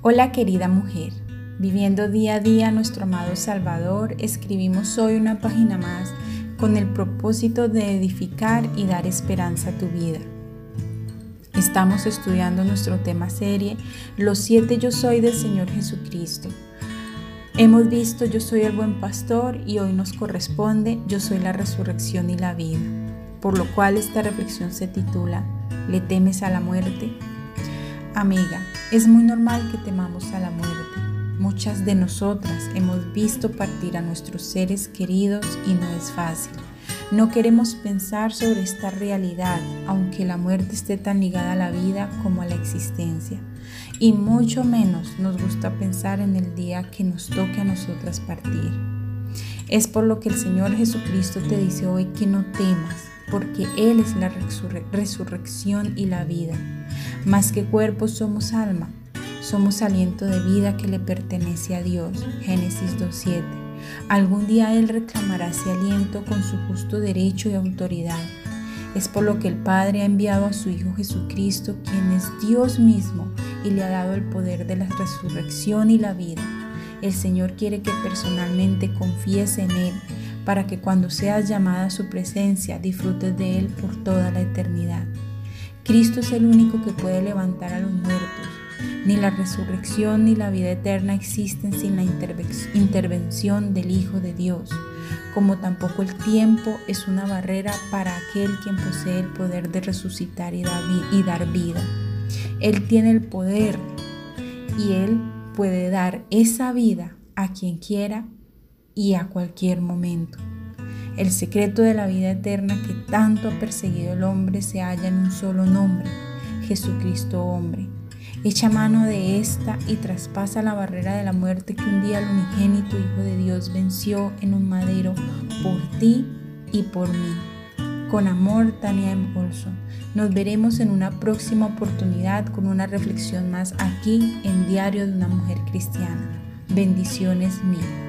Hola querida mujer, viviendo día a día nuestro amado Salvador, escribimos hoy una página más con el propósito de edificar y dar esperanza a tu vida. Estamos estudiando nuestro tema serie, Los siete yo soy del Señor Jesucristo. Hemos visto Yo soy el buen pastor y hoy nos corresponde Yo soy la resurrección y la vida, por lo cual esta reflexión se titula ¿Le temes a la muerte? Amiga, es muy normal que temamos a la muerte. Muchas de nosotras hemos visto partir a nuestros seres queridos y no es fácil. No queremos pensar sobre esta realidad, aunque la muerte esté tan ligada a la vida como a la existencia. Y mucho menos nos gusta pensar en el día que nos toque a nosotras partir. Es por lo que el Señor Jesucristo te dice hoy que no temas, porque Él es la resurrección y la vida. Más que cuerpo somos alma, somos aliento de vida que le pertenece a Dios. Génesis 2.7. Algún día Él reclamará ese aliento con su justo derecho y autoridad. Es por lo que el Padre ha enviado a su Hijo Jesucristo, quien es Dios mismo, y le ha dado el poder de la resurrección y la vida. El Señor quiere que personalmente confíes en Él para que cuando seas llamada a su presencia disfrutes de Él por toda la eternidad. Cristo es el único que puede levantar a los muertos. Ni la resurrección ni la vida eterna existen sin la intervención del Hijo de Dios, como tampoco el tiempo es una barrera para aquel quien posee el poder de resucitar y dar vida. Él tiene el poder y Él puede dar esa vida a quien quiera y a cualquier momento. El secreto de la vida eterna que tanto ha perseguido el hombre se halla en un solo nombre, Jesucristo hombre. Echa mano de esta y traspasa la barrera de la muerte que un día el unigénito Hijo de Dios venció en un madero por ti y por mí. Con amor, Tania Olson. Nos veremos en una próxima oportunidad con una reflexión más aquí en Diario de una Mujer Cristiana. Bendiciones mil.